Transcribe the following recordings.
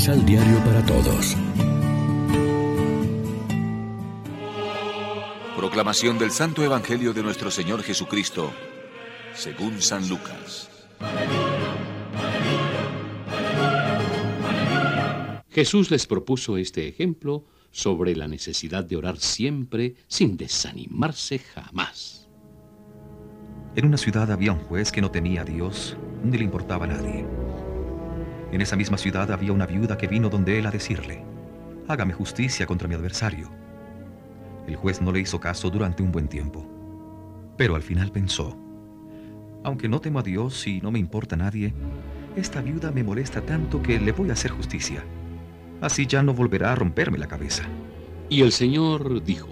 Misal Diario para Todos. Proclamación del Santo Evangelio de nuestro Señor Jesucristo, según San Lucas. Jesús les propuso este ejemplo sobre la necesidad de orar siempre sin desanimarse jamás. En una ciudad había un juez que no temía a Dios ni le importaba a nadie. En esa misma ciudad había una viuda que vino donde él a decirle, hágame justicia contra mi adversario. El juez no le hizo caso durante un buen tiempo, pero al final pensó, aunque no temo a Dios y no me importa a nadie, esta viuda me molesta tanto que le voy a hacer justicia. Así ya no volverá a romperme la cabeza. Y el Señor dijo,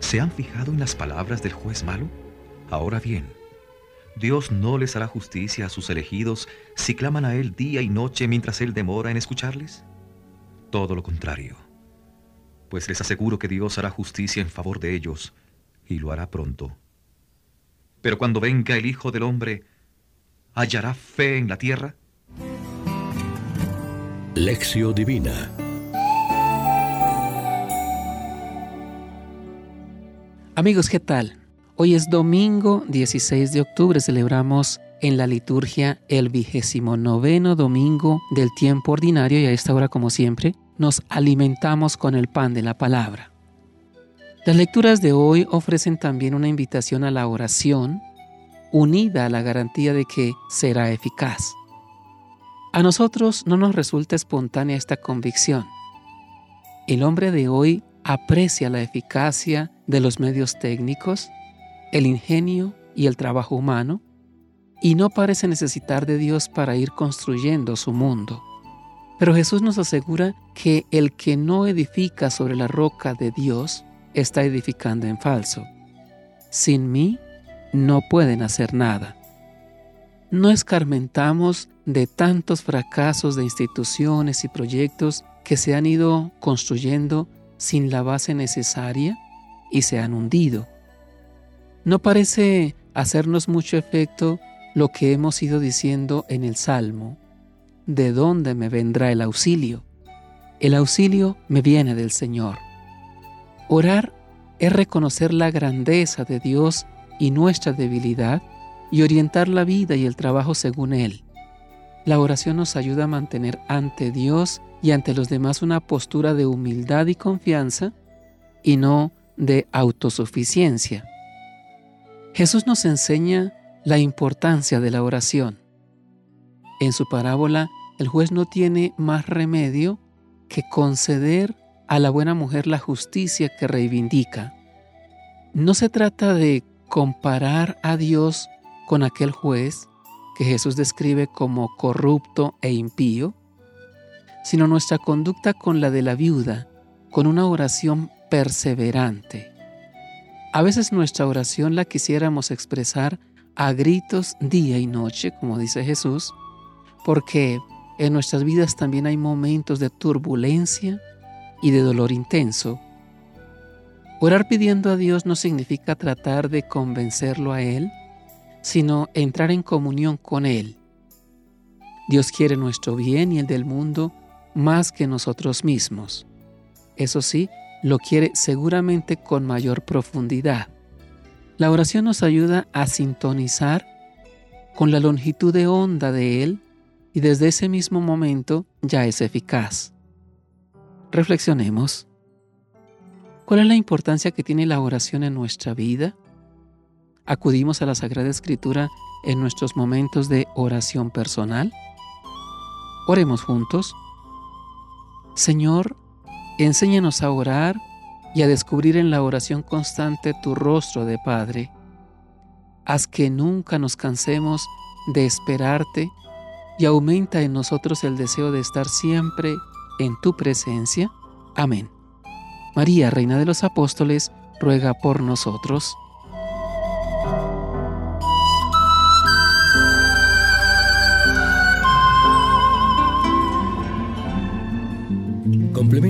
¿se han fijado en las palabras del juez malo? Ahora bien, Dios no les hará justicia a sus elegidos si claman a Él día y noche mientras Él demora en escucharles? Todo lo contrario, pues les aseguro que Dios hará justicia en favor de ellos y lo hará pronto. Pero cuando venga el Hijo del Hombre, ¿hallará fe en la tierra? Lección Divina Amigos, ¿qué tal? Hoy es domingo 16 de octubre, celebramos en la liturgia el vigésimo noveno domingo del tiempo ordinario y a esta hora, como siempre, nos alimentamos con el pan de la palabra. Las lecturas de hoy ofrecen también una invitación a la oración, unida a la garantía de que será eficaz. A nosotros no nos resulta espontánea esta convicción. El hombre de hoy aprecia la eficacia de los medios técnicos, el ingenio y el trabajo humano, y no parece necesitar de Dios para ir construyendo su mundo. Pero Jesús nos asegura que el que no edifica sobre la roca de Dios está edificando en falso. Sin mí no pueden hacer nada. No escarmentamos de tantos fracasos de instituciones y proyectos que se han ido construyendo sin la base necesaria y se han hundido. No parece hacernos mucho efecto lo que hemos ido diciendo en el Salmo. ¿De dónde me vendrá el auxilio? El auxilio me viene del Señor. Orar es reconocer la grandeza de Dios y nuestra debilidad y orientar la vida y el trabajo según Él. La oración nos ayuda a mantener ante Dios y ante los demás una postura de humildad y confianza y no de autosuficiencia. Jesús nos enseña la importancia de la oración. En su parábola, el juez no tiene más remedio que conceder a la buena mujer la justicia que reivindica. No se trata de comparar a Dios con aquel juez que Jesús describe como corrupto e impío, sino nuestra conducta con la de la viuda, con una oración perseverante. A veces nuestra oración la quisiéramos expresar a gritos día y noche, como dice Jesús, porque en nuestras vidas también hay momentos de turbulencia y de dolor intenso. Orar pidiendo a Dios no significa tratar de convencerlo a Él, sino entrar en comunión con Él. Dios quiere nuestro bien y el del mundo más que nosotros mismos. Eso sí, lo quiere seguramente con mayor profundidad. La oración nos ayuda a sintonizar con la longitud de onda de Él y desde ese mismo momento ya es eficaz. Reflexionemos. ¿Cuál es la importancia que tiene la oración en nuestra vida? ¿Acudimos a la Sagrada Escritura en nuestros momentos de oración personal? Oremos juntos. Señor, Enséñanos a orar y a descubrir en la oración constante tu rostro de Padre. Haz que nunca nos cansemos de esperarte y aumenta en nosotros el deseo de estar siempre en tu presencia. Amén. María, Reina de los Apóstoles, ruega por nosotros.